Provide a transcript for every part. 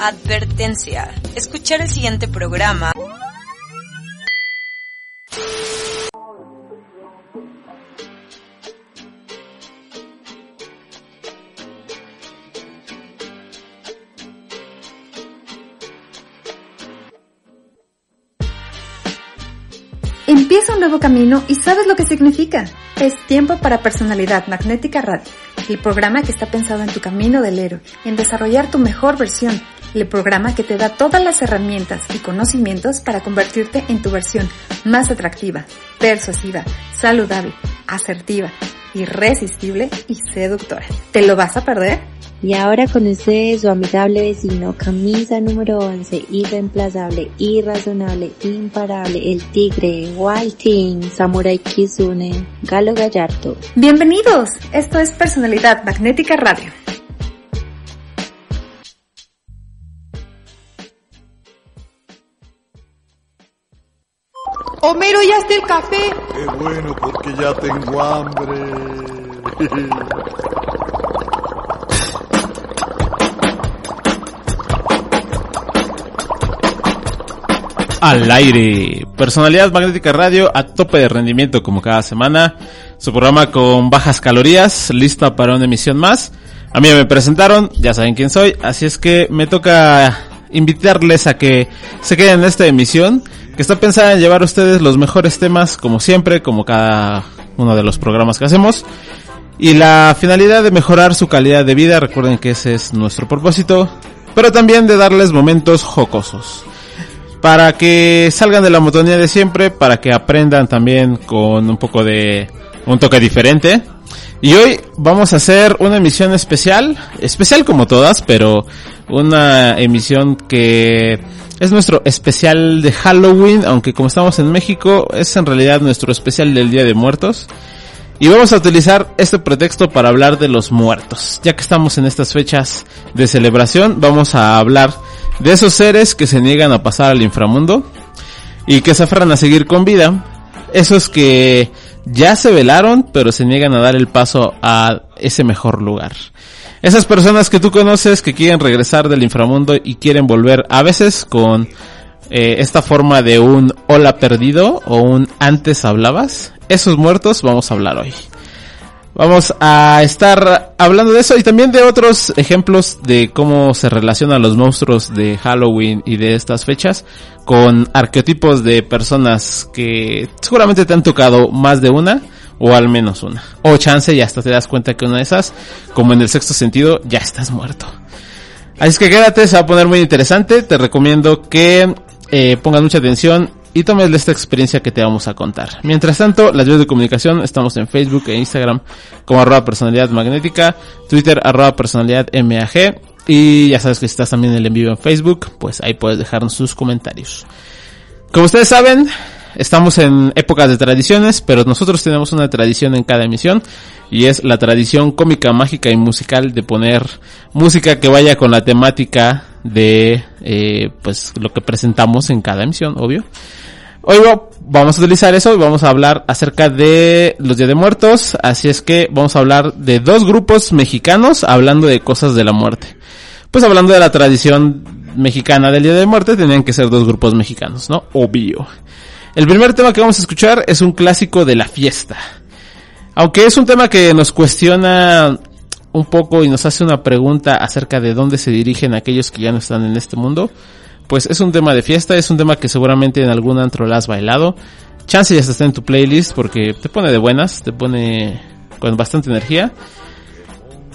Advertencia. Escuchar el siguiente programa Empieza un nuevo camino y sabes lo que significa. Es tiempo para Personalidad Magnética Radio, el programa que está pensado en tu camino del héroe, en desarrollar tu mejor versión, el programa que te da todas las herramientas y conocimientos para convertirte en tu versión más atractiva, persuasiva, saludable, asertiva, irresistible y seductora. ¿Te lo vas a perder? Y ahora con ustedes su amigable vecino, camisa número 11, irreemplazable, irrazonable, imparable, el tigre, Walting, Samurai Kizune, Galo Gallardo. Bienvenidos, esto es Personalidad Magnética Radio. Homero, ya está el café. Qué bueno, porque ya tengo hambre. Al aire, personalidad magnética radio a tope de rendimiento como cada semana, su programa con bajas calorías, lista para una emisión más. A mí me presentaron, ya saben quién soy, así es que me toca invitarles a que se queden en esta emisión, que está pensada en llevar a ustedes los mejores temas, como siempre, como cada uno de los programas que hacemos. Y la finalidad de mejorar su calidad de vida, recuerden que ese es nuestro propósito, pero también de darles momentos jocosos para que salgan de la monotonía de siempre, para que aprendan también con un poco de un toque diferente. Y hoy vamos a hacer una emisión especial, especial como todas, pero una emisión que es nuestro especial de Halloween, aunque como estamos en México, es en realidad nuestro especial del Día de Muertos. Y vamos a utilizar este pretexto para hablar de los muertos. Ya que estamos en estas fechas de celebración, vamos a hablar de esos seres que se niegan a pasar al inframundo y que se aferran a seguir con vida. Esos que ya se velaron, pero se niegan a dar el paso a ese mejor lugar. Esas personas que tú conoces que quieren regresar del inframundo y quieren volver a veces con eh, esta forma de un hola perdido o un antes hablabas. Esos muertos vamos a hablar hoy. Vamos a estar hablando de eso y también de otros ejemplos de cómo se relacionan los monstruos de Halloween y de estas fechas con arqueotipos de personas que seguramente te han tocado más de una o al menos una. O chance y hasta te das cuenta que una de esas, como en el sexto sentido, ya estás muerto. Así que quédate, se va a poner muy interesante. Te recomiendo que eh, pongas mucha atención y tomes esta experiencia que te vamos a contar. Mientras tanto, las vías de comunicación estamos en Facebook e Instagram como arroba personalidad magnética, Twitter arroba personalidad MAG y ya sabes que si estás también en el envío en Facebook, pues ahí puedes dejarnos sus comentarios. Como ustedes saben, estamos en épocas de tradiciones, pero nosotros tenemos una tradición en cada emisión y es la tradición cómica, mágica y musical de poner música que vaya con la temática de eh, pues lo que presentamos en cada emisión, obvio. Hoy vamos a utilizar eso y vamos a hablar acerca de los Días de Muertos, así es que vamos a hablar de dos grupos mexicanos hablando de cosas de la muerte. Pues hablando de la tradición mexicana del Día de Muerte, tenían que ser dos grupos mexicanos, ¿no? Obvio. El primer tema que vamos a escuchar es un clásico de la fiesta. Aunque es un tema que nos cuestiona un poco y nos hace una pregunta acerca de dónde se dirigen aquellos que ya no están en este mundo, pues es un tema de fiesta, es un tema que seguramente en algún antro lo has bailado. Chance ya está en tu playlist porque te pone de buenas, te pone con bastante energía.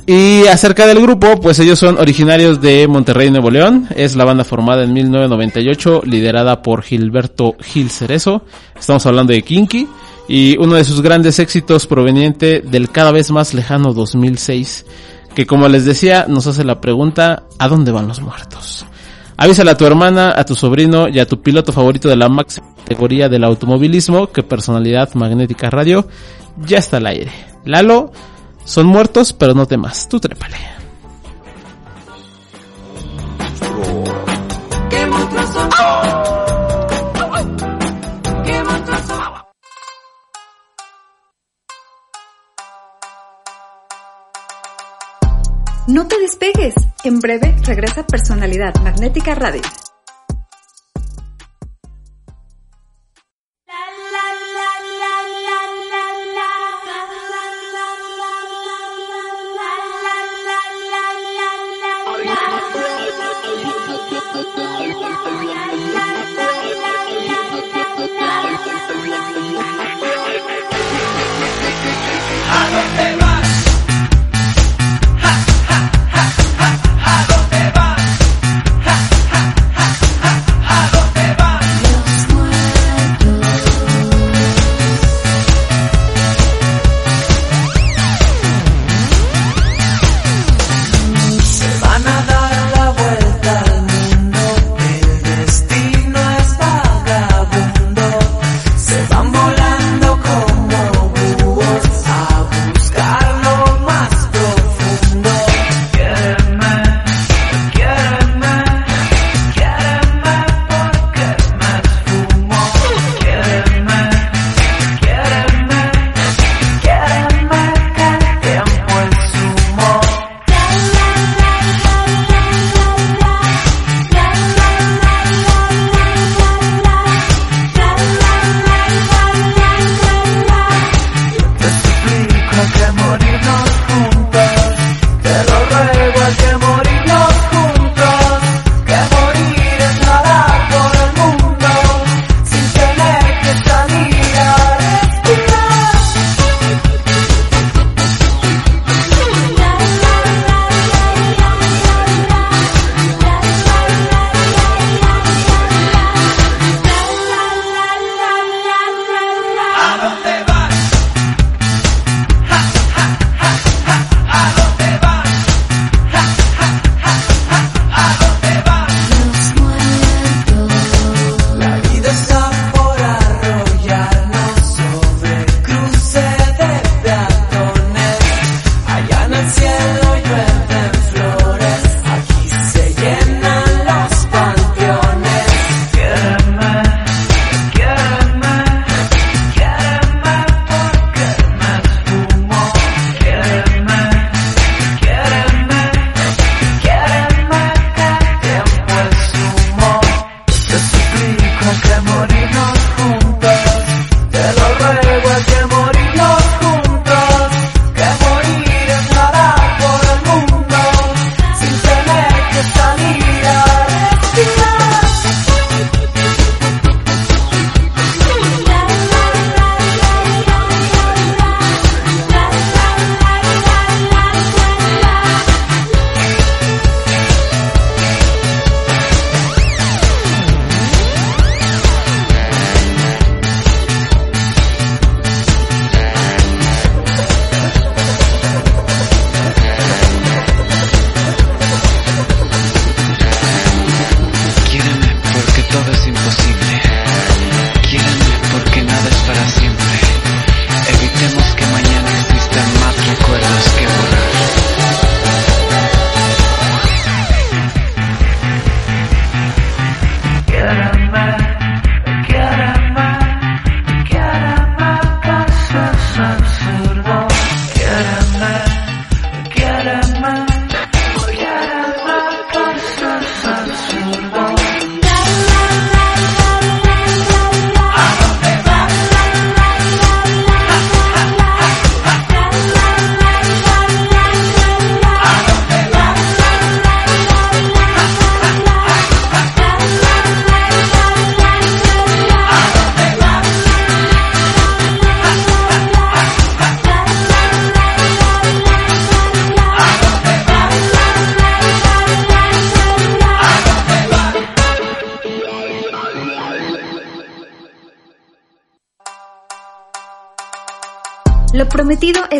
Y acerca del grupo, pues ellos son originarios de Monterrey, Nuevo León. Es la banda formada en 1998, liderada por Gilberto Gil Cerezo. Estamos hablando de Kinky. Y uno de sus grandes éxitos proveniente del cada vez más lejano 2006, que como les decía, nos hace la pregunta, ¿a dónde van los muertos? Avísale a tu hermana, a tu sobrino y a tu piloto favorito de la máxima categoría del automovilismo que Personalidad Magnética Radio ya está al aire. Lalo, son muertos, pero no temas. Tú trépale. No te despegues. En breve regresa Personalidad Magnética Radio. Vamos,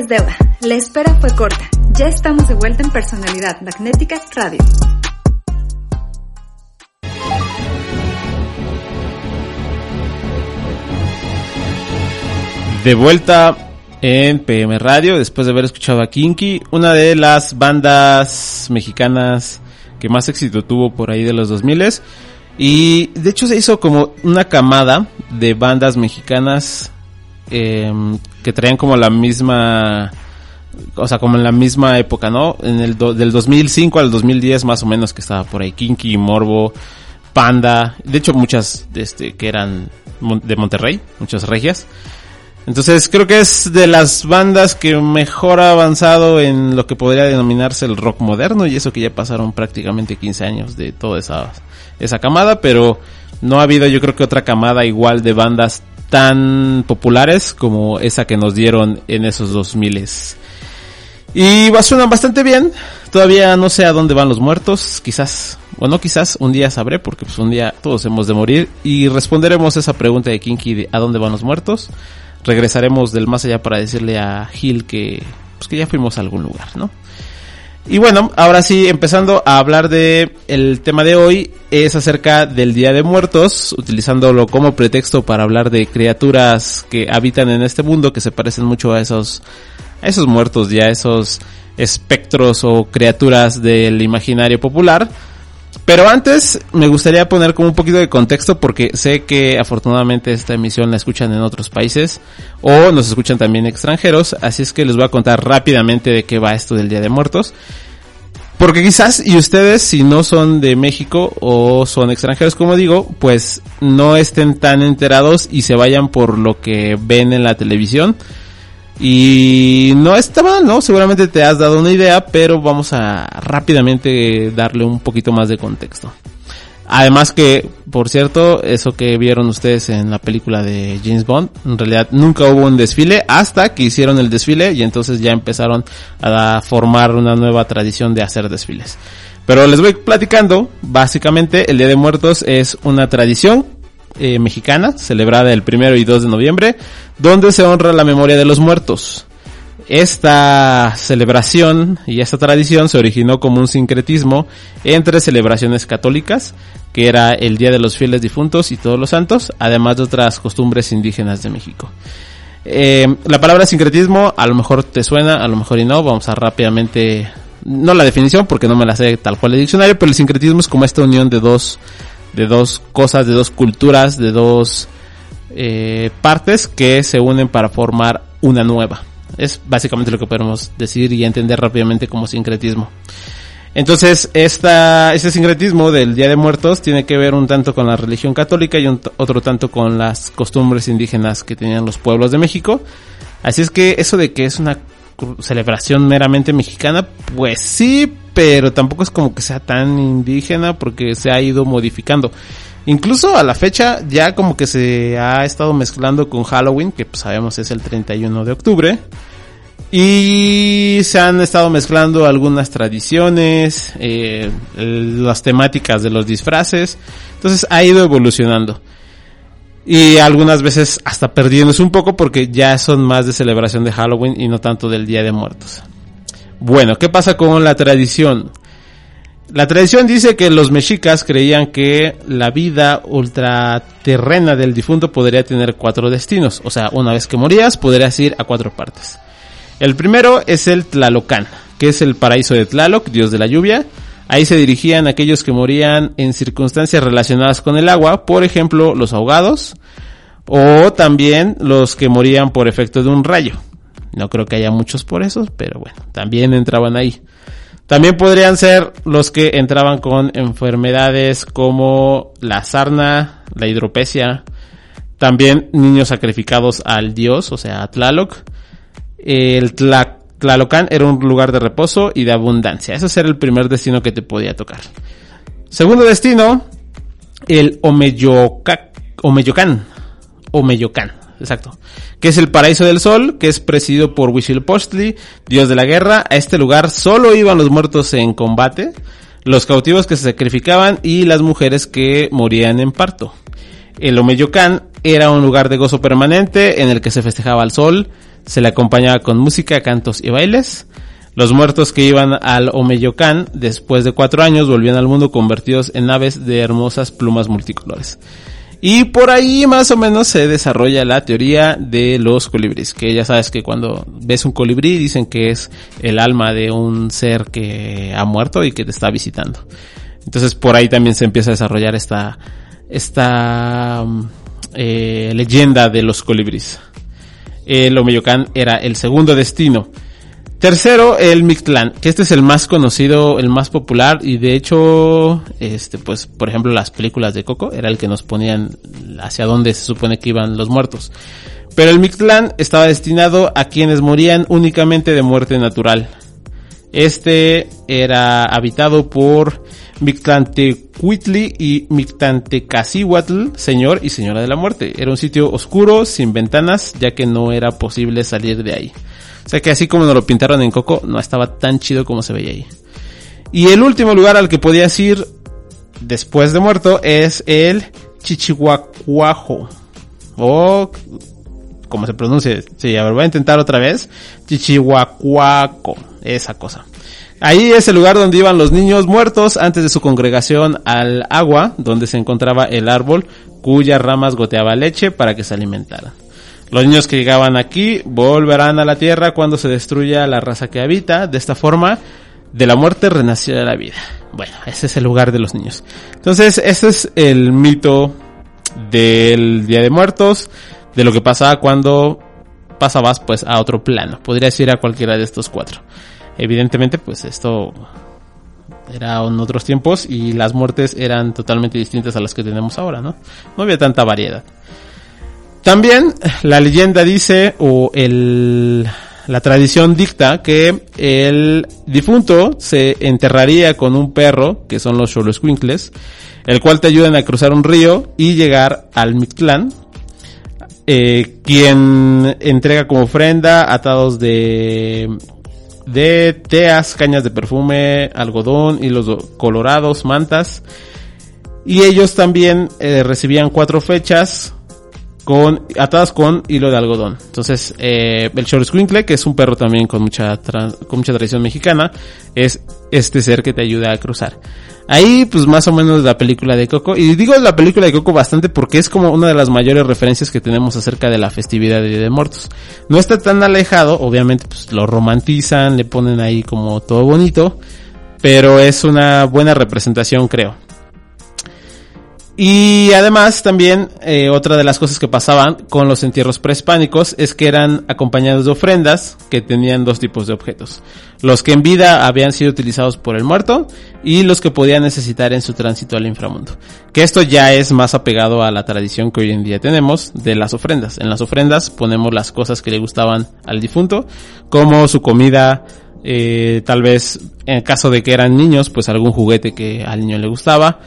deuda. La espera fue corta. Ya estamos de vuelta en Personalidad Magnética Radio. De vuelta en PM Radio, después de haber escuchado a Kinky, una de las bandas mexicanas que más éxito tuvo por ahí de los 2000 y de hecho se hizo como una camada de bandas mexicanas em, que traían como la misma o sea, como en la misma época, ¿no? En el del 2005 al 2010 más o menos que estaba por ahí Kinky, Morbo, Panda, de hecho muchas este que eran de Monterrey, muchas regias. Entonces creo que es de las bandas que mejor ha avanzado en lo que podría denominarse el rock moderno y eso que ya pasaron prácticamente 15 años de toda esa, esa camada, pero no ha habido yo creo que otra camada igual de bandas tan populares como esa que nos dieron en esos 2000 y suenan bastante bien. Todavía no sé a dónde van los muertos. Quizás, bueno, quizás un día sabré porque pues un día todos hemos de morir y responderemos esa pregunta de Kinky de a dónde van los muertos regresaremos del más allá para decirle a Gil que, pues que ya fuimos a algún lugar, ¿no? Y bueno, ahora sí, empezando a hablar de el tema de hoy, es acerca del Día de Muertos, utilizándolo como pretexto para hablar de criaturas que habitan en este mundo, que se parecen mucho a esos, a esos muertos ya, esos espectros o criaturas del imaginario popular. Pero antes me gustaría poner como un poquito de contexto porque sé que afortunadamente esta emisión la escuchan en otros países o nos escuchan también extranjeros, así es que les voy a contar rápidamente de qué va esto del Día de Muertos. Porque quizás, y ustedes si no son de México o son extranjeros como digo, pues no estén tan enterados y se vayan por lo que ven en la televisión y no está mal, ¿no? Seguramente te has dado una idea, pero vamos a rápidamente darle un poquito más de contexto. Además que, por cierto, eso que vieron ustedes en la película de James Bond, en realidad nunca hubo un desfile hasta que hicieron el desfile y entonces ya empezaron a formar una nueva tradición de hacer desfiles. Pero les voy platicando, básicamente el Día de Muertos es una tradición eh, mexicana, celebrada el primero y 2 de noviembre, donde se honra la memoria de los muertos. Esta celebración y esta tradición se originó como un sincretismo entre celebraciones católicas, que era el Día de los Fieles Difuntos y Todos los Santos, además de otras costumbres indígenas de México. Eh, la palabra sincretismo a lo mejor te suena, a lo mejor y no, vamos a rápidamente, no la definición porque no me la sé tal cual el diccionario, pero el sincretismo es como esta unión de dos de dos cosas, de dos culturas, de dos eh, partes que se unen para formar una nueva. Es básicamente lo que podemos decir y entender rápidamente como sincretismo. Entonces, esta, este sincretismo del Día de Muertos tiene que ver un tanto con la religión católica y otro tanto con las costumbres indígenas que tenían los pueblos de México. Así es que eso de que es una celebración meramente mexicana, pues sí, pero tampoco es como que sea tan indígena porque se ha ido modificando. Incluso a la fecha ya como que se ha estado mezclando con Halloween, que pues sabemos es el 31 de octubre. Y se han estado mezclando algunas tradiciones, eh, las temáticas de los disfraces. Entonces ha ido evolucionando. Y algunas veces hasta perdiéndose un poco porque ya son más de celebración de Halloween y no tanto del Día de Muertos. Bueno, ¿qué pasa con la tradición? La tradición dice que los mexicas creían que la vida ultraterrena del difunto podría tener cuatro destinos. O sea, una vez que morías, podrías ir a cuatro partes. El primero es el Tlalocan, que es el paraíso de Tlaloc, dios de la lluvia. Ahí se dirigían aquellos que morían en circunstancias relacionadas con el agua, por ejemplo, los ahogados, o también los que morían por efecto de un rayo. No creo que haya muchos por eso, pero bueno, también entraban ahí. También podrían ser los que entraban con enfermedades como la sarna, la hidropesia, también niños sacrificados al dios, o sea, a Tlaloc. El Tlalocan era un lugar de reposo y de abundancia. Ese era el primer destino que te podía tocar. Segundo destino, el. Omeyocan. Omeyocan exacto. Que es el paraíso del sol, que es presidido por Huitzilopochtli, dios de la guerra. A este lugar solo iban los muertos en combate, los cautivos que se sacrificaban y las mujeres que morían en parto. El Omeyocan era un lugar de gozo permanente en el que se festejaba al sol, se le acompañaba con música, cantos y bailes. Los muertos que iban al Omeyocan después de cuatro años volvían al mundo convertidos en aves de hermosas plumas multicolores. Y por ahí más o menos se desarrolla la teoría de los colibríes, que ya sabes que cuando ves un colibrí dicen que es el alma de un ser que ha muerto y que te está visitando. Entonces por ahí también se empieza a desarrollar esta, esta mm, eh, leyenda de los colibríes. El Omeyocan era el segundo destino. Tercero, el Mictlán, que este es el más conocido, el más popular y de hecho, este, pues, por ejemplo, las películas de Coco era el que nos ponían hacia dónde se supone que iban los muertos. Pero el Mictlán estaba destinado a quienes morían únicamente de muerte natural. Este era habitado por Mictlantecuitli y Mictlantecacihuatl, señor y señora de la muerte. Era un sitio oscuro, sin ventanas, ya que no era posible salir de ahí. O sea que así como nos lo pintaron en Coco, no estaba tan chido como se veía ahí. Y el último lugar al que podías ir después de muerto es el Chichihuacuajo. O como se pronuncia. Sí, a ver, voy a intentar otra vez. Chichihuacuaco. Esa cosa. Ahí es el lugar donde iban los niños muertos antes de su congregación al agua, donde se encontraba el árbol cuyas ramas goteaba leche para que se alimentaran. Los niños que llegaban aquí volverán a la tierra cuando se destruya la raza que habita. De esta forma, de la muerte renació la vida. Bueno, ese es el lugar de los niños. Entonces, ese es el mito del Día de Muertos, de lo que pasaba cuando pasabas pues a otro plano. Podrías ir a cualquiera de estos cuatro. Evidentemente, pues esto era en otros tiempos y las muertes eran totalmente distintas a las que tenemos ahora, ¿no? No había tanta variedad. También la leyenda dice, o el, la tradición dicta que el difunto se enterraría con un perro, que son los Xoloscuincles, el cual te ayudan a cruzar un río y llegar al Mictlán, eh, quien entrega como ofrenda atados de de teas, cañas de perfume, algodón, hilos colorados, mantas. Y ellos también eh, recibían cuatro fechas con atadas con hilo de algodón. Entonces, eh, el Xoloscuincle, que es un perro también con mucha con mucha tradición mexicana, es este ser que te ayuda a cruzar. Ahí, pues más o menos la película de Coco. Y digo la película de Coco bastante porque es como una de las mayores referencias que tenemos acerca de la festividad de Día de Muertos. No está tan alejado, obviamente pues lo romantizan, le ponen ahí como todo bonito, pero es una buena representación creo. Y además también eh, otra de las cosas que pasaban con los entierros prehispánicos es que eran acompañados de ofrendas que tenían dos tipos de objetos. Los que en vida habían sido utilizados por el muerto y los que podían necesitar en su tránsito al inframundo. Que esto ya es más apegado a la tradición que hoy en día tenemos de las ofrendas. En las ofrendas ponemos las cosas que le gustaban al difunto, como su comida, eh, tal vez en el caso de que eran niños, pues algún juguete que al niño le gustaba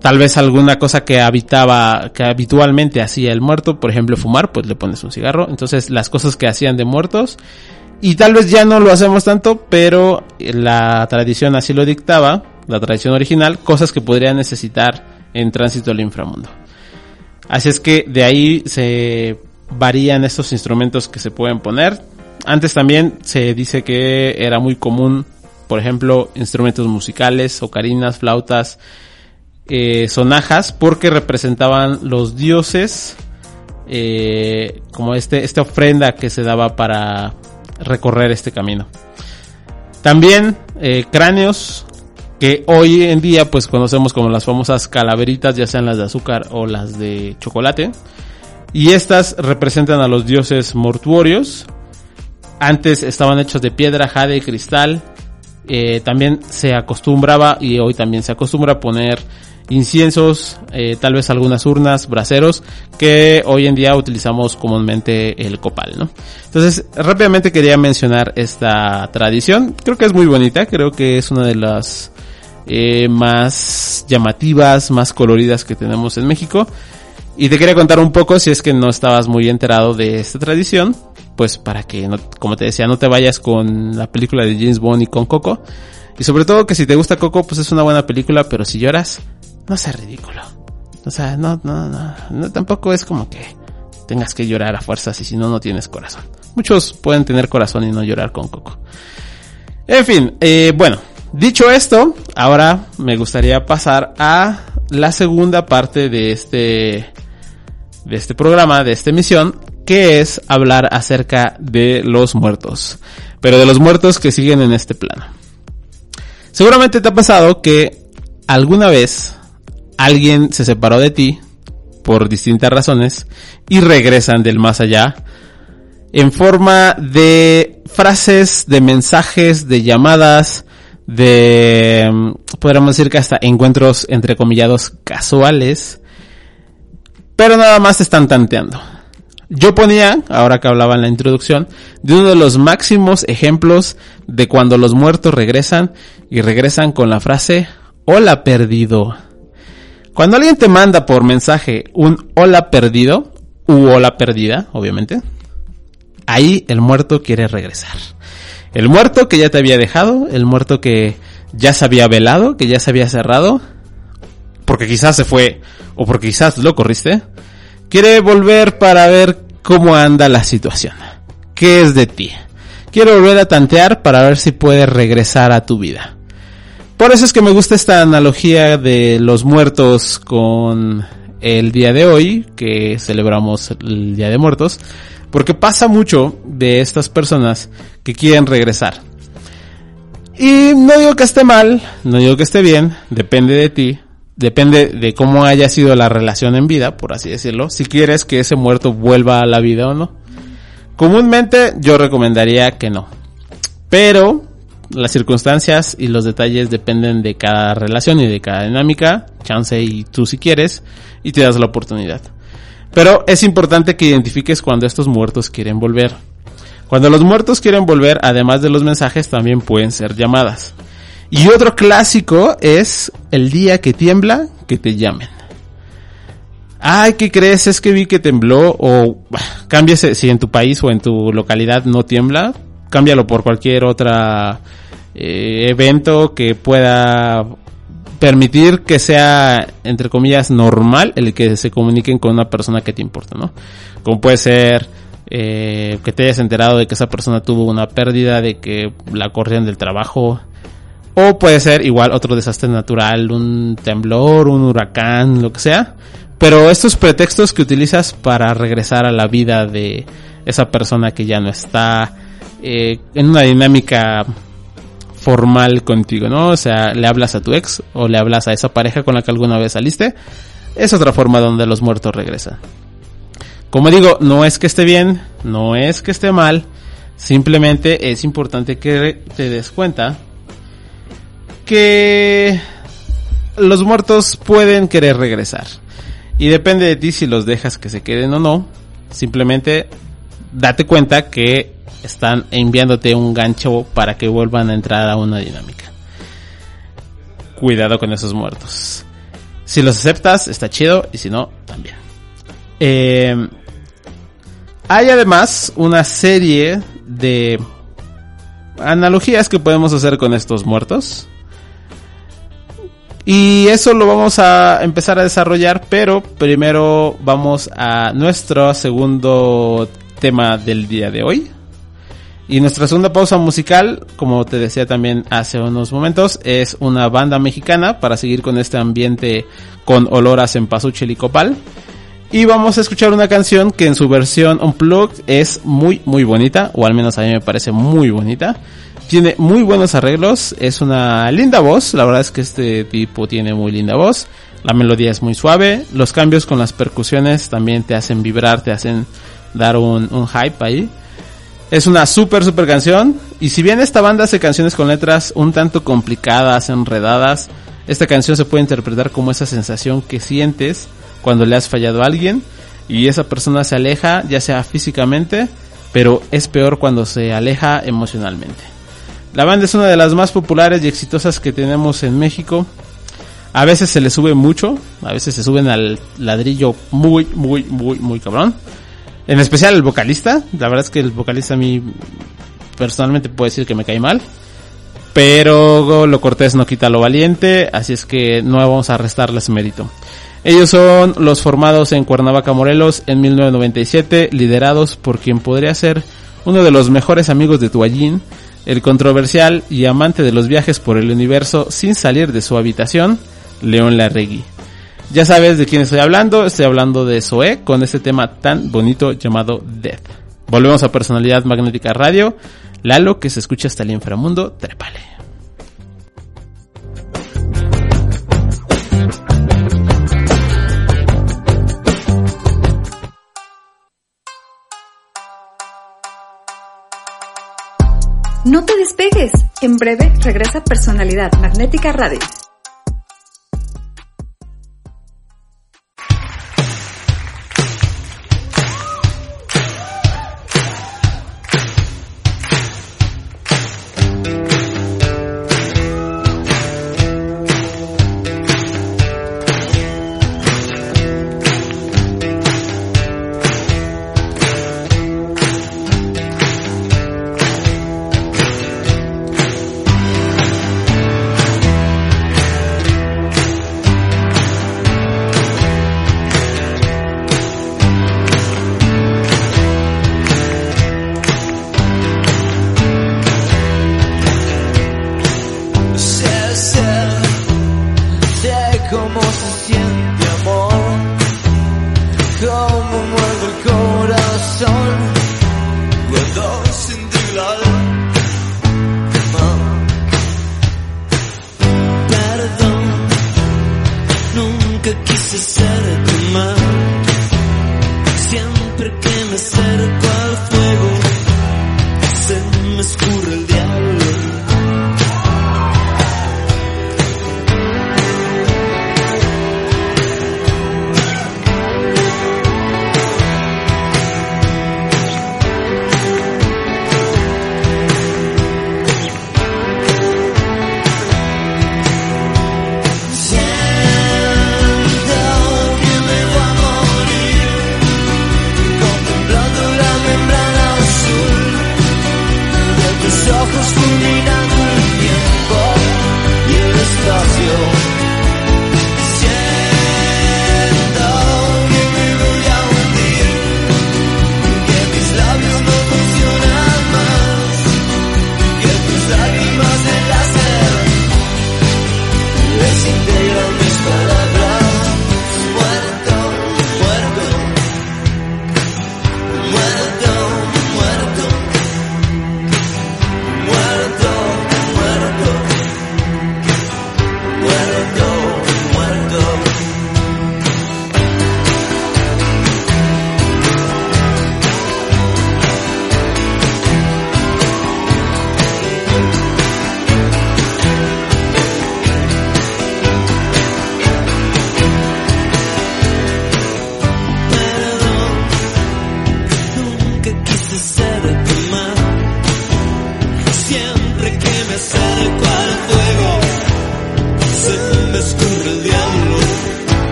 tal vez alguna cosa que habitaba, que habitualmente hacía el muerto, por ejemplo fumar, pues le pones un cigarro. Entonces las cosas que hacían de muertos, y tal vez ya no lo hacemos tanto, pero la tradición así lo dictaba, la tradición original, cosas que podrían necesitar en tránsito al inframundo. Así es que de ahí se varían estos instrumentos que se pueden poner. Antes también se dice que era muy común, por ejemplo, instrumentos musicales, ocarinas, flautas, eh, sonajas porque representaban los dioses eh, como este esta ofrenda que se daba para recorrer este camino. También eh, cráneos que hoy en día pues conocemos como las famosas calaveritas ya sean las de azúcar o las de chocolate. Y estas representan a los dioses mortuorios. Antes estaban hechos de piedra jade y cristal. También se acostumbraba y hoy también se acostumbra poner inciensos, eh, tal vez algunas urnas, braseros, que hoy en día utilizamos comúnmente el copal, ¿no? Entonces, rápidamente quería mencionar esta tradición. Creo que es muy bonita, creo que es una de las eh, más llamativas, más coloridas que tenemos en México. Y te quería contar un poco, si es que no estabas muy enterado de esta tradición, pues para que, como te decía, no te vayas con la película de James Bond y con Coco. Y sobre todo que si te gusta Coco, pues es una buena película, pero si lloras, no sea ridículo. O sea, no, no, no, no, tampoco es como que tengas que llorar a fuerzas y si no, no tienes corazón. Muchos pueden tener corazón y no llorar con coco. En fin, eh, bueno, dicho esto, ahora me gustaría pasar a la segunda parte de este, de este programa, de esta emisión, que es hablar acerca de los muertos. Pero de los muertos que siguen en este plano. Seguramente te ha pasado que alguna vez alguien se separó de ti por distintas razones y regresan del más allá en forma de frases, de mensajes, de llamadas, de, mm, podríamos decir que hasta encuentros entrecomillados casuales, pero nada más están tanteando. Yo ponía, ahora que hablaba en la introducción, de uno de los máximos ejemplos de cuando los muertos regresan y regresan con la frase hola perdido. Cuando alguien te manda por mensaje un hola perdido, u hola perdida, obviamente, ahí el muerto quiere regresar. El muerto que ya te había dejado, el muerto que ya se había velado, que ya se había cerrado, porque quizás se fue o porque quizás lo corriste, quiere volver para ver cómo anda la situación. ¿Qué es de ti? Quiere volver a tantear para ver si puede regresar a tu vida. Por eso es que me gusta esta analogía de los muertos con el día de hoy, que celebramos el Día de Muertos, porque pasa mucho de estas personas que quieren regresar. Y no digo que esté mal, no digo que esté bien, depende de ti, depende de cómo haya sido la relación en vida, por así decirlo, si quieres que ese muerto vuelva a la vida o no. Comúnmente yo recomendaría que no. Pero las circunstancias y los detalles dependen de cada relación y de cada dinámica, chance y tú si quieres, y te das la oportunidad. Pero es importante que identifiques cuando estos muertos quieren volver. Cuando los muertos quieren volver, además de los mensajes, también pueden ser llamadas. Y otro clásico es el día que tiembla, que te llamen. Ay, ¿qué crees? Es que vi que tembló o cámbiese si en tu país o en tu localidad no tiembla, cámbialo por cualquier otra eh, evento que pueda permitir que sea, entre comillas, normal el que se comuniquen con una persona que te importa, ¿no? Como puede ser eh, que te hayas enterado de que esa persona tuvo una pérdida, de que la corrieron del trabajo, o puede ser igual otro desastre natural, un temblor, un huracán, lo que sea. Pero estos pretextos que utilizas para regresar a la vida de esa persona que ya no está eh, en una dinámica formal contigo, ¿no? O sea, le hablas a tu ex o le hablas a esa pareja con la que alguna vez saliste. Es otra forma donde los muertos regresan. Como digo, no es que esté bien, no es que esté mal, simplemente es importante que te des cuenta que los muertos pueden querer regresar. Y depende de ti si los dejas que se queden o no. Simplemente date cuenta que están enviándote un gancho para que vuelvan a entrar a una dinámica. Cuidado con esos muertos. Si los aceptas, está chido, y si no, también. Eh, hay además una serie de analogías que podemos hacer con estos muertos. Y eso lo vamos a empezar a desarrollar, pero primero vamos a nuestro segundo tema del día de hoy. Y nuestra segunda pausa musical, como te decía también hace unos momentos, es una banda mexicana para seguir con este ambiente con olor a cempasúchil y copal. Y vamos a escuchar una canción que en su versión unplugged es muy muy bonita, o al menos a mí me parece muy bonita. Tiene muy buenos arreglos, es una linda voz, la verdad es que este tipo tiene muy linda voz. La melodía es muy suave, los cambios con las percusiones también te hacen vibrar, te hacen dar un, un hype ahí. Es una súper, súper canción. Y si bien esta banda hace canciones con letras un tanto complicadas, enredadas, esta canción se puede interpretar como esa sensación que sientes cuando le has fallado a alguien y esa persona se aleja, ya sea físicamente, pero es peor cuando se aleja emocionalmente. La banda es una de las más populares y exitosas que tenemos en México. A veces se le sube mucho, a veces se suben al ladrillo muy, muy, muy, muy cabrón. En especial el vocalista. La verdad es que el vocalista a mí personalmente puedo decir que me cae mal. Pero lo cortés no quita lo valiente, así es que no vamos a restarles mérito. Ellos son los formados en Cuernavaca, Morelos, en 1997, liderados por quien podría ser uno de los mejores amigos de Tuallín, el controversial y amante de los viajes por el universo sin salir de su habitación, León Larregui. Ya sabes de quién estoy hablando, estoy hablando de Zoe con este tema tan bonito llamado Death. Volvemos a Personalidad Magnética Radio. Lalo, que se escucha hasta el inframundo, trépale. No te despegues. En breve regresa Personalidad Magnética Radio. nunca quise ser tu Siempre que me acerco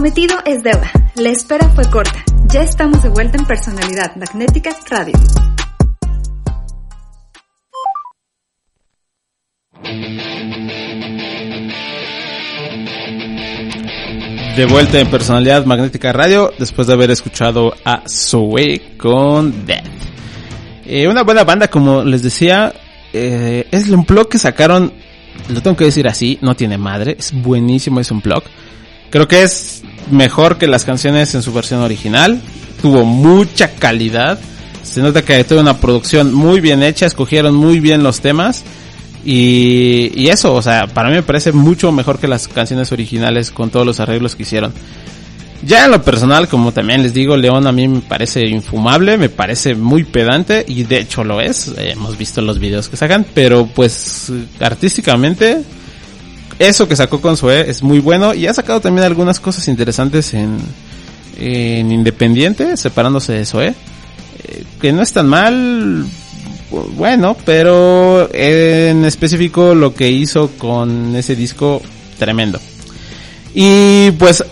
prometido es deuda. La espera fue corta. Ya estamos de vuelta en Personalidad Magnética Radio. De vuelta en Personalidad Magnética Radio, después de haber escuchado a Zoe con Death. Eh, una buena banda, como les decía, eh, es un blog que sacaron, lo tengo que decir así, no tiene madre, es buenísimo, es un blog. Creo que es mejor que las canciones en su versión original, tuvo mucha calidad, se nota que tuvo una producción muy bien hecha, escogieron muy bien los temas. Y, y eso, o sea, para mí me parece mucho mejor que las canciones originales con todos los arreglos que hicieron. Ya en lo personal, como también les digo, León a mí me parece infumable, me parece muy pedante y de hecho lo es. Hemos visto los videos que sacan, pero pues artísticamente eso que sacó con Zoe es muy bueno y ha sacado también algunas cosas interesantes en, en Independiente, separándose de Zoe. Eh, que no es tan mal, bueno, pero en específico lo que hizo con ese disco, tremendo. Y pues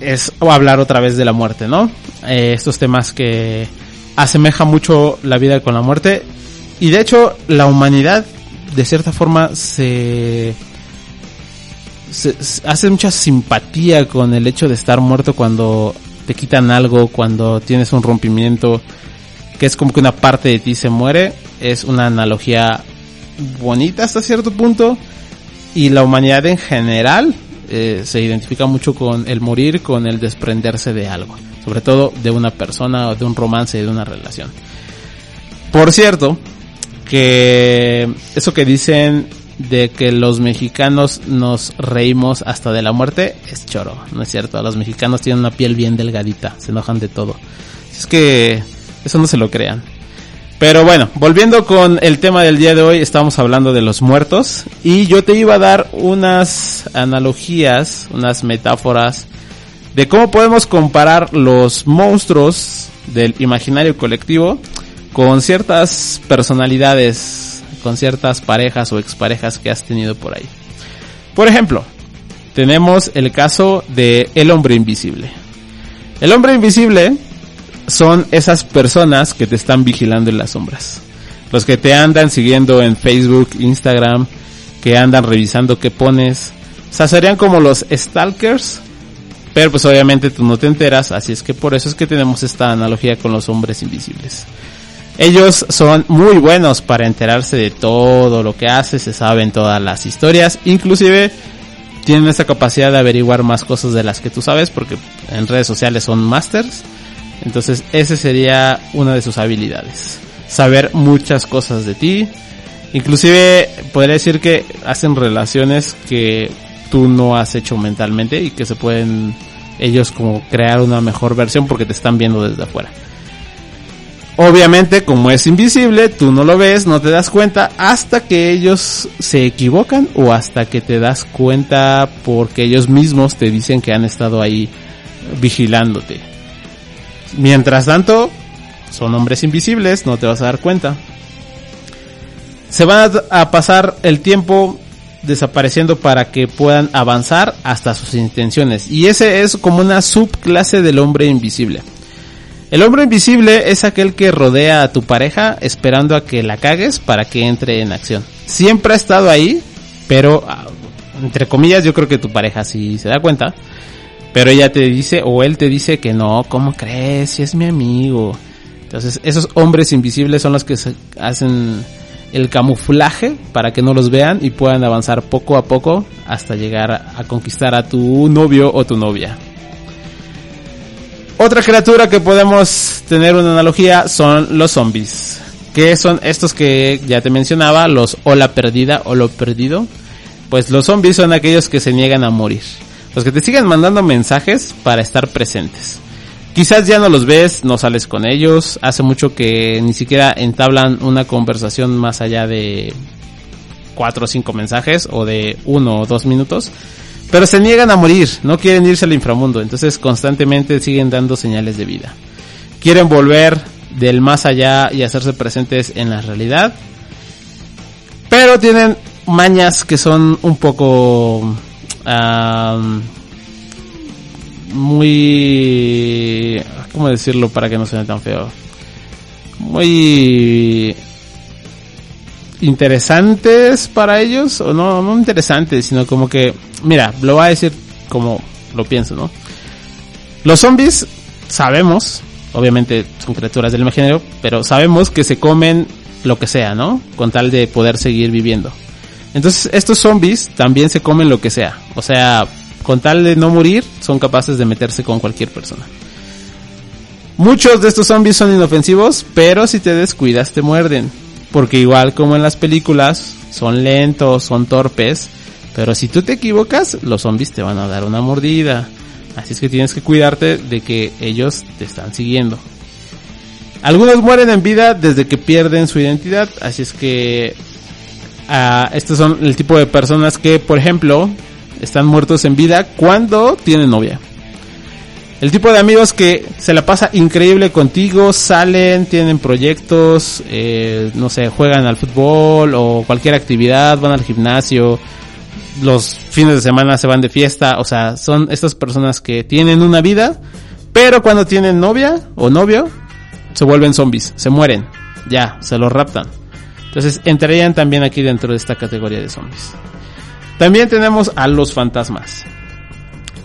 es hablar otra vez de la muerte, ¿no? Eh, estos temas que asemeja mucho la vida con la muerte. Y de hecho, la humanidad, de cierta forma, se, se, hace mucha simpatía con el hecho de estar muerto cuando te quitan algo, cuando tienes un rompimiento, que es como que una parte de ti se muere. Es una analogía bonita hasta cierto punto. Y la humanidad en general eh, se identifica mucho con el morir, con el desprenderse de algo, sobre todo de una persona de un romance, de una relación. Por cierto, que eso que dicen de que los mexicanos nos reímos hasta de la muerte es choro, no es cierto. Los mexicanos tienen una piel bien delgadita, se enojan de todo. Es que eso no se lo crean. Pero bueno, volviendo con el tema del día de hoy, estamos hablando de los muertos y yo te iba a dar unas analogías, unas metáforas de cómo podemos comparar los monstruos del imaginario colectivo con ciertas personalidades, con ciertas parejas o exparejas que has tenido por ahí. Por ejemplo, tenemos el caso de El hombre invisible. El hombre invisible son esas personas que te están vigilando en las sombras. Los que te andan siguiendo en Facebook, Instagram, que andan revisando qué pones. O sea, serían como los stalkers, pero pues obviamente tú no te enteras, así es que por eso es que tenemos esta analogía con los hombres invisibles. Ellos son muy buenos para enterarse de todo lo que haces, se saben todas las historias, inclusive tienen esta capacidad de averiguar más cosas de las que tú sabes porque en redes sociales son masters. Entonces, ese sería una de sus habilidades. Saber muchas cosas de ti. Inclusive, podría decir que hacen relaciones que tú no has hecho mentalmente y que se pueden ellos como crear una mejor versión porque te están viendo desde afuera. Obviamente, como es invisible, tú no lo ves, no te das cuenta hasta que ellos se equivocan o hasta que te das cuenta porque ellos mismos te dicen que han estado ahí vigilándote. Mientras tanto, son hombres invisibles, no te vas a dar cuenta. Se van a pasar el tiempo desapareciendo para que puedan avanzar hasta sus intenciones. Y ese es como una subclase del hombre invisible. El hombre invisible es aquel que rodea a tu pareja esperando a que la cagues para que entre en acción. Siempre ha estado ahí, pero entre comillas yo creo que tu pareja sí se da cuenta. Pero ella te dice o él te dice que no, ¿cómo crees? Si es mi amigo. Entonces esos hombres invisibles son los que hacen el camuflaje para que no los vean y puedan avanzar poco a poco hasta llegar a conquistar a tu novio o tu novia. Otra criatura que podemos tener una analogía son los zombies. Que son estos que ya te mencionaba, los o la perdida o lo perdido. Pues los zombies son aquellos que se niegan a morir. Los que te siguen mandando mensajes para estar presentes. Quizás ya no los ves, no sales con ellos. Hace mucho que ni siquiera entablan una conversación más allá de cuatro o cinco mensajes o de uno o dos minutos. Pero se niegan a morir, no quieren irse al inframundo, entonces constantemente siguen dando señales de vida. Quieren volver del más allá y hacerse presentes en la realidad. Pero tienen mañas que son un poco... Muy... ¿Cómo decirlo para que no suene tan feo? Muy interesantes para ellos, o no, no interesantes, sino como que, mira, lo voy a decir como lo pienso, ¿no? Los zombies, sabemos, obviamente son criaturas del imaginario, pero sabemos que se comen lo que sea, ¿no? Con tal de poder seguir viviendo. Entonces, estos zombies también se comen lo que sea. O sea, con tal de no morir, son capaces de meterse con cualquier persona. Muchos de estos zombies son inofensivos, pero si te descuidas te muerden. Porque igual como en las películas, son lentos, son torpes, pero si tú te equivocas, los zombies te van a dar una mordida. Así es que tienes que cuidarte de que ellos te están siguiendo. Algunos mueren en vida desde que pierden su identidad, así es que ah, estos son el tipo de personas que, por ejemplo, están muertos en vida cuando tienen novia. El tipo de amigos que se la pasa increíble contigo, salen, tienen proyectos, eh, no sé, juegan al fútbol o cualquier actividad, van al gimnasio, los fines de semana se van de fiesta, o sea, son estas personas que tienen una vida, pero cuando tienen novia o novio, se vuelven zombies, se mueren, ya, se los raptan. Entonces entrarían también aquí dentro de esta categoría de zombies. También tenemos a los fantasmas.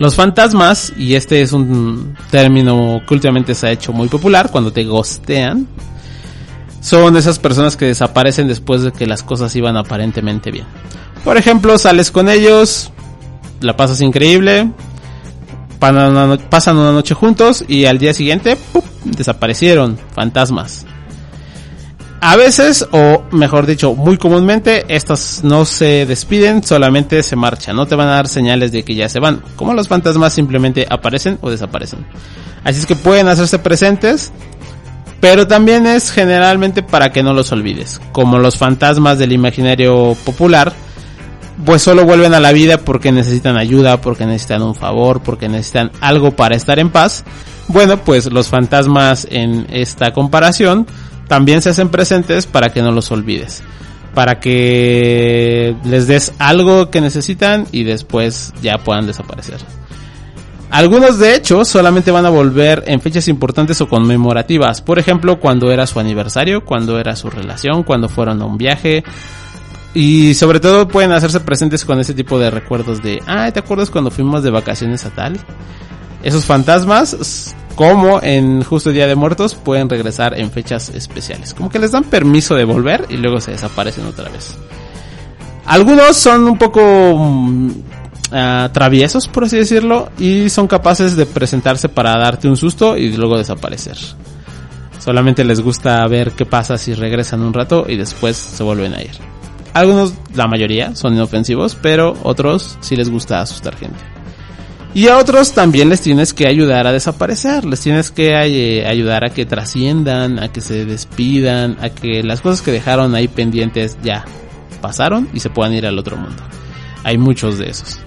Los fantasmas, y este es un término que últimamente se ha hecho muy popular, cuando te gostean, son esas personas que desaparecen después de que las cosas iban aparentemente bien. Por ejemplo, sales con ellos, la pasas increíble, pasan una noche juntos y al día siguiente desaparecieron fantasmas. A veces, o mejor dicho, muy comúnmente, estas no se despiden, solamente se marchan. No te van a dar señales de que ya se van. Como los fantasmas simplemente aparecen o desaparecen. Así es que pueden hacerse presentes, pero también es generalmente para que no los olvides. Como los fantasmas del imaginario popular, pues solo vuelven a la vida porque necesitan ayuda, porque necesitan un favor, porque necesitan algo para estar en paz. Bueno, pues los fantasmas en esta comparación también se hacen presentes para que no los olvides. Para que les des algo que necesitan y después ya puedan desaparecer. Algunos de hecho solamente van a volver en fechas importantes o conmemorativas. Por ejemplo, cuando era su aniversario, cuando era su relación, cuando fueron a un viaje. Y sobre todo pueden hacerse presentes con ese tipo de recuerdos de, ah, ¿te acuerdas cuando fuimos de vacaciones a tal? Esos fantasmas como en justo Día de Muertos pueden regresar en fechas especiales. Como que les dan permiso de volver y luego se desaparecen otra vez. Algunos son un poco mm, ah, traviesos, por así decirlo, y son capaces de presentarse para darte un susto y luego desaparecer. Solamente les gusta ver qué pasa si regresan un rato y después se vuelven a ir. Algunos, la mayoría, son inofensivos, pero otros sí les gusta asustar gente. Y a otros también les tienes que ayudar a desaparecer, les tienes que eh, ayudar a que trasciendan, a que se despidan, a que las cosas que dejaron ahí pendientes ya pasaron y se puedan ir al otro mundo. Hay muchos de esos.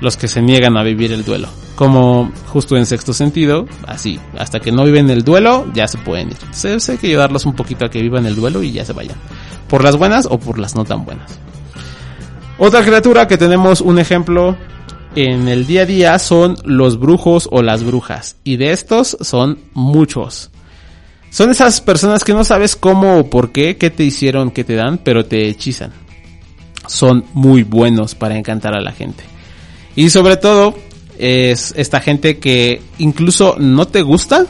Los que se niegan a vivir el duelo. Como justo en sexto sentido, así, hasta que no viven el duelo, ya se pueden ir. Entonces hay que ayudarlos un poquito a que vivan el duelo y ya se vayan. Por las buenas o por las no tan buenas. Otra criatura que tenemos un ejemplo en el día a día son los brujos o las brujas. Y de estos son muchos. Son esas personas que no sabes cómo o por qué, qué te hicieron, qué te dan, pero te hechizan. Son muy buenos para encantar a la gente. Y sobre todo, es esta gente que incluso no te gusta,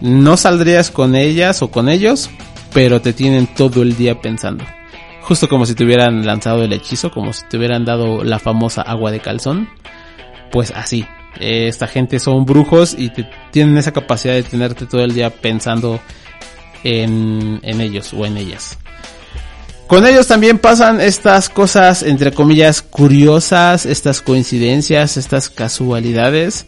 no saldrías con ellas o con ellos, pero te tienen todo el día pensando justo como si te hubieran lanzado el hechizo, como si te hubieran dado la famosa agua de calzón. Pues así, esta gente son brujos y tienen esa capacidad de tenerte todo el día pensando en, en ellos o en ellas. Con ellos también pasan estas cosas, entre comillas, curiosas, estas coincidencias, estas casualidades,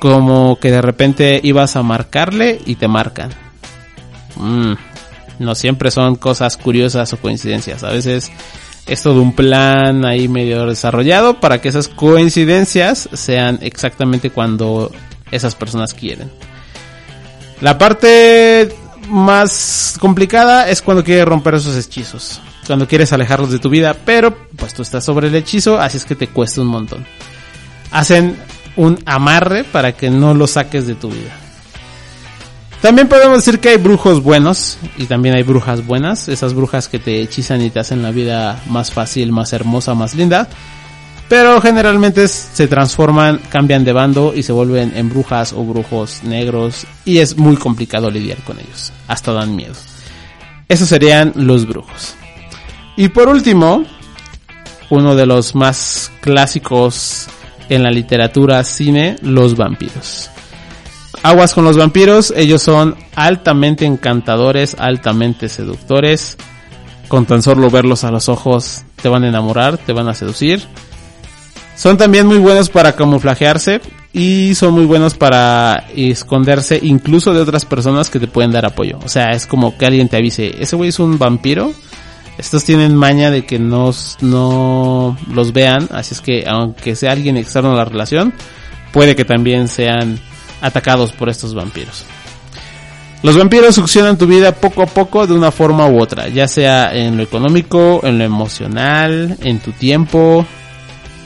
como que de repente ibas a marcarle y te marcan. Mm, no siempre son cosas curiosas o coincidencias. A veces es todo un plan ahí medio desarrollado para que esas coincidencias sean exactamente cuando esas personas quieren. La parte más complicada es cuando quieres romper esos hechizos. Cuando quieres alejarlos de tu vida, pero pues tú estás sobre el hechizo, así es que te cuesta un montón. Hacen un amarre para que no lo saques de tu vida. También podemos decir que hay brujos buenos y también hay brujas buenas, esas brujas que te hechizan y te hacen la vida más fácil, más hermosa, más linda. Pero generalmente se transforman, cambian de bando y se vuelven en brujas o brujos negros y es muy complicado lidiar con ellos. Hasta dan miedo. Esos serían los brujos. Y por último, uno de los más clásicos en la literatura cine, los vampiros. Aguas con los vampiros, ellos son altamente encantadores, altamente seductores. Con tan solo verlos a los ojos te van a enamorar, te van a seducir. Son también muy buenos para camuflajearse y son muy buenos para esconderse incluso de otras personas que te pueden dar apoyo. O sea, es como que alguien te avise, ese güey es un vampiro. Estos tienen maña de que no, no los vean, así es que aunque sea alguien externo a la relación, puede que también sean atacados por estos vampiros. Los vampiros succionan tu vida poco a poco de una forma u otra, ya sea en lo económico, en lo emocional, en tu tiempo,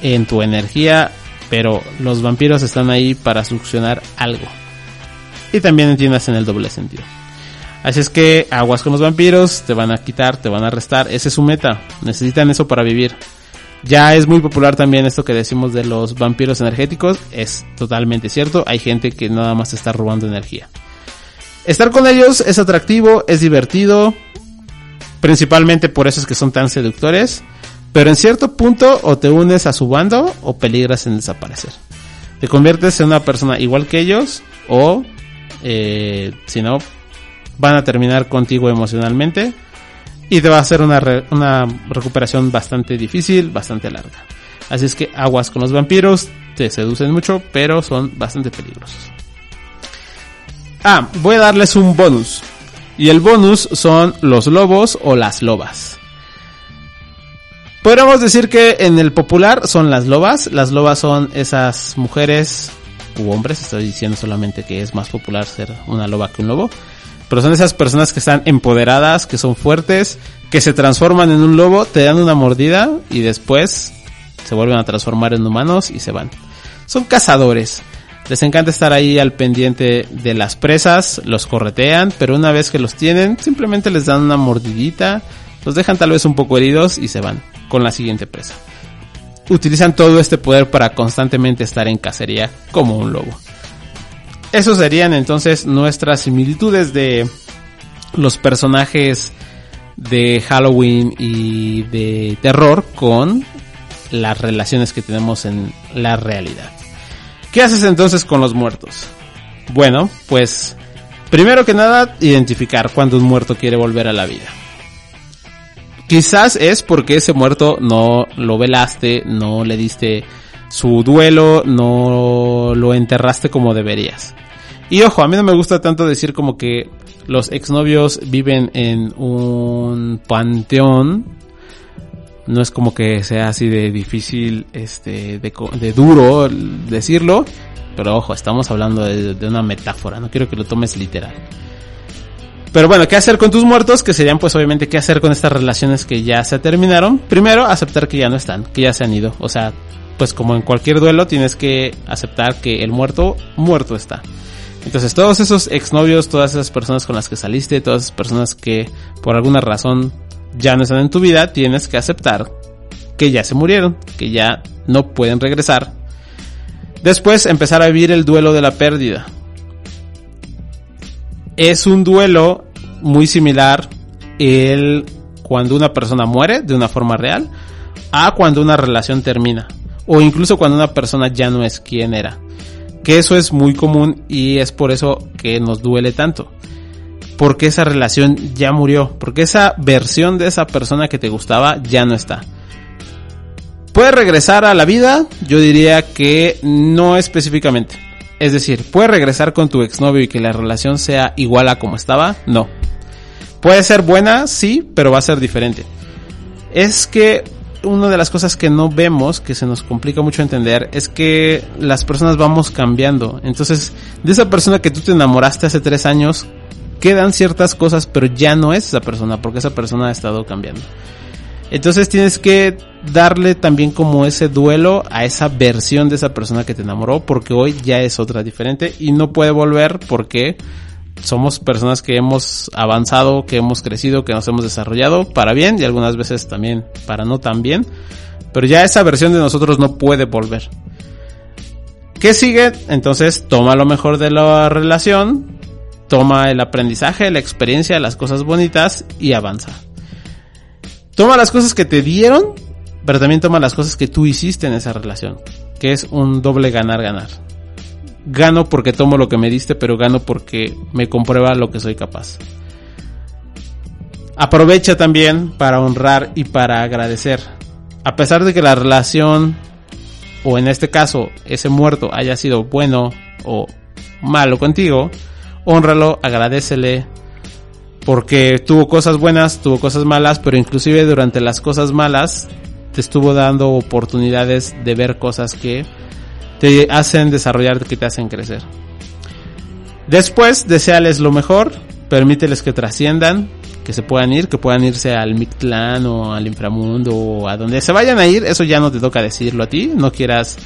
en tu energía, pero los vampiros están ahí para succionar algo. Y también entiendas en el doble sentido. Así es que aguas con los vampiros, te van a quitar, te van a restar, ese es su meta, necesitan eso para vivir. Ya es muy popular también esto que decimos de los vampiros energéticos, es totalmente cierto, hay gente que nada más está robando energía. Estar con ellos es atractivo, es divertido, principalmente por eso es que son tan seductores, pero en cierto punto o te unes a su bando o peligras en desaparecer. Te conviertes en una persona igual que ellos o eh, si no van a terminar contigo emocionalmente y te va a hacer una, una recuperación bastante difícil, bastante larga. Así es que aguas con los vampiros, te seducen mucho, pero son bastante peligrosos. Ah, voy a darles un bonus. Y el bonus son los lobos o las lobas. Podríamos decir que en el popular son las lobas. Las lobas son esas mujeres u hombres. Estoy diciendo solamente que es más popular ser una loba que un lobo. Pero son esas personas que están empoderadas, que son fuertes, que se transforman en un lobo, te dan una mordida y después se vuelven a transformar en humanos y se van. Son cazadores. Les encanta estar ahí al pendiente de las presas, los corretean, pero una vez que los tienen, simplemente les dan una mordidita, los dejan tal vez un poco heridos y se van con la siguiente presa. Utilizan todo este poder para constantemente estar en cacería como un lobo. Esos serían entonces nuestras similitudes de los personajes de Halloween y de terror con las relaciones que tenemos en la realidad. ¿Qué haces entonces con los muertos? Bueno, pues primero que nada identificar cuando un muerto quiere volver a la vida. Quizás es porque ese muerto no lo velaste, no le diste su duelo, no lo enterraste como deberías. Y ojo, a mí no me gusta tanto decir como que los exnovios viven en un panteón. No es como que sea así de difícil, este, de, duro decirlo. Pero ojo, estamos hablando de, de una metáfora, no quiero que lo tomes literal. Pero bueno, ¿qué hacer con tus muertos? Que serían pues obviamente qué hacer con estas relaciones que ya se terminaron. Primero, aceptar que ya no están, que ya se han ido. O sea, pues como en cualquier duelo tienes que aceptar que el muerto, muerto está. Entonces todos esos exnovios, todas esas personas con las que saliste, todas esas personas que por alguna razón ya no están en tu vida, tienes que aceptar que ya se murieron, que ya no pueden regresar. Después empezar a vivir el duelo de la pérdida. Es un duelo muy similar el cuando una persona muere de una forma real a cuando una relación termina o incluso cuando una persona ya no es quien era. Que eso es muy común y es por eso que nos duele tanto. Porque esa relación ya murió, porque esa versión de esa persona que te gustaba ya no está. ¿Puede regresar a la vida? Yo diría que no específicamente. Es decir, ¿puede regresar con tu exnovio y que la relación sea igual a como estaba? No. ¿Puede ser buena? Sí, pero va a ser diferente. Es que una de las cosas que no vemos, que se nos complica mucho entender, es que las personas vamos cambiando. Entonces, de esa persona que tú te enamoraste hace tres años, quedan ciertas cosas, pero ya no es esa persona, porque esa persona ha estado cambiando. Entonces tienes que darle también como ese duelo a esa versión de esa persona que te enamoró, porque hoy ya es otra diferente y no puede volver porque somos personas que hemos avanzado, que hemos crecido, que nos hemos desarrollado para bien y algunas veces también para no tan bien. Pero ya esa versión de nosotros no puede volver. ¿Qué sigue? Entonces toma lo mejor de la relación, toma el aprendizaje, la experiencia, las cosas bonitas y avanza. Toma las cosas que te dieron, pero también toma las cosas que tú hiciste en esa relación, que es un doble ganar-ganar. Gano porque tomo lo que me diste, pero gano porque me comprueba lo que soy capaz. Aprovecha también para honrar y para agradecer. A pesar de que la relación, o en este caso, ese muerto haya sido bueno o malo contigo, honralo, agradecele, porque tuvo cosas buenas, tuvo cosas malas, pero inclusive durante las cosas malas te estuvo dando oportunidades de ver cosas que te hacen desarrollar, que te hacen crecer. Después, deseales lo mejor, permíteles que trasciendan, que se puedan ir, que puedan irse al Mictlán o al inframundo o a donde se vayan a ir, eso ya no te toca decirlo a ti, no quieras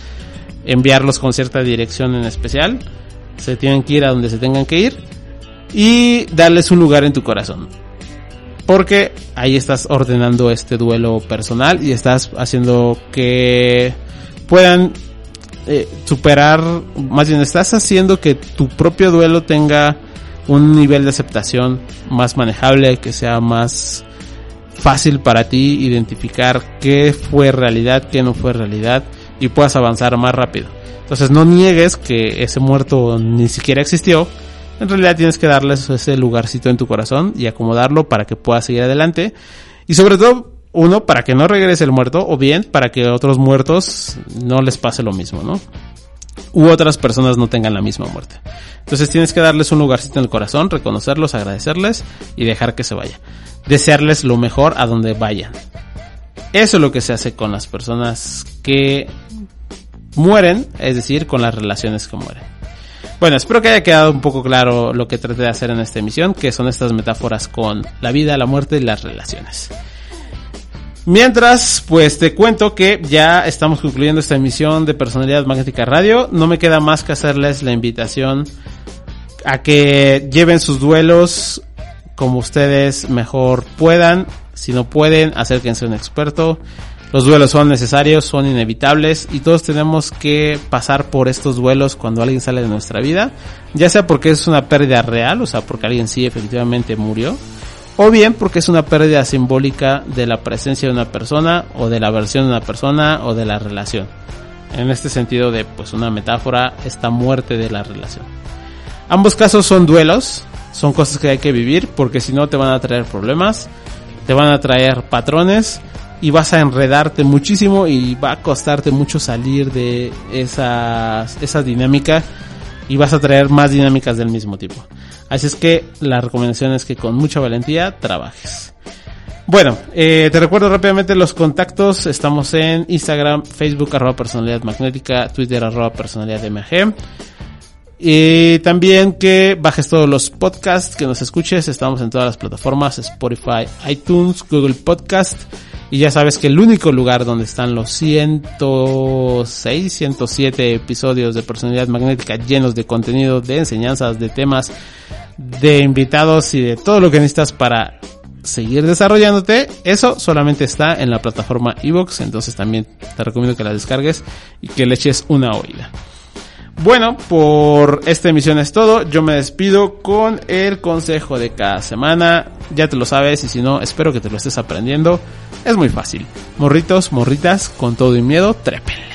enviarlos con cierta dirección en especial, se tienen que ir a donde se tengan que ir y darles un lugar en tu corazón. Porque ahí estás ordenando este duelo personal y estás haciendo que puedan eh, superar, más bien estás haciendo que tu propio duelo tenga un nivel de aceptación más manejable, que sea más fácil para ti identificar qué fue realidad, qué no fue realidad y puedas avanzar más rápido. Entonces no niegues que ese muerto ni siquiera existió. En realidad tienes que darles ese lugarcito en tu corazón y acomodarlo para que puedas seguir adelante. Y sobre todo, uno, para que no regrese el muerto o bien para que otros muertos no les pase lo mismo, ¿no? u otras personas no tengan la misma muerte. Entonces tienes que darles un lugarcito en el corazón, reconocerlos, agradecerles y dejar que se vaya. Desearles lo mejor a donde vayan. Eso es lo que se hace con las personas que mueren, es decir, con las relaciones que mueren. Bueno, espero que haya quedado un poco claro lo que traté de hacer en esta emisión, que son estas metáforas con la vida, la muerte y las relaciones. Mientras, pues te cuento que ya estamos concluyendo esta emisión de Personalidad Magnética Radio. No me queda más que hacerles la invitación a que lleven sus duelos como ustedes mejor puedan. Si no pueden, acérquense a un experto. Los duelos son necesarios, son inevitables y todos tenemos que pasar por estos duelos cuando alguien sale de nuestra vida. Ya sea porque es una pérdida real, o sea, porque alguien sí efectivamente murió o bien porque es una pérdida simbólica de la presencia de una persona o de la versión de una persona o de la relación. En este sentido de pues una metáfora, esta muerte de la relación. Ambos casos son duelos, son cosas que hay que vivir porque si no te van a traer problemas, te van a traer patrones y vas a enredarte muchísimo y va a costarte mucho salir de esa, esa dinámica y vas a traer más dinámicas del mismo tipo. Así es que la recomendación es que con mucha valentía trabajes. Bueno, eh, te recuerdo rápidamente los contactos. Estamos en Instagram, Facebook, arroba personalidad magnética, Twitter, arroba personalidad MG. Y también que bajes todos los podcasts, que nos escuches. Estamos en todas las plataformas, Spotify, iTunes, Google Podcast. Y ya sabes que el único lugar donde están los 106, 107 episodios de personalidad magnética llenos de contenido, de enseñanzas, de temas, de invitados y de todo lo que necesitas para seguir desarrollándote, eso solamente está en la plataforma Evox, entonces también te recomiendo que la descargues y que le eches una oída. Bueno, por esta emisión es todo. Yo me despido con el consejo de cada semana. Ya te lo sabes y si no, espero que te lo estés aprendiendo. Es muy fácil. Morritos, morritas, con todo y miedo, trépenle.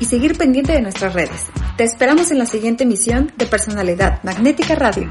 y seguir pendiente de nuestras redes. Te esperamos en la siguiente emisión de Personalidad Magnética Radio.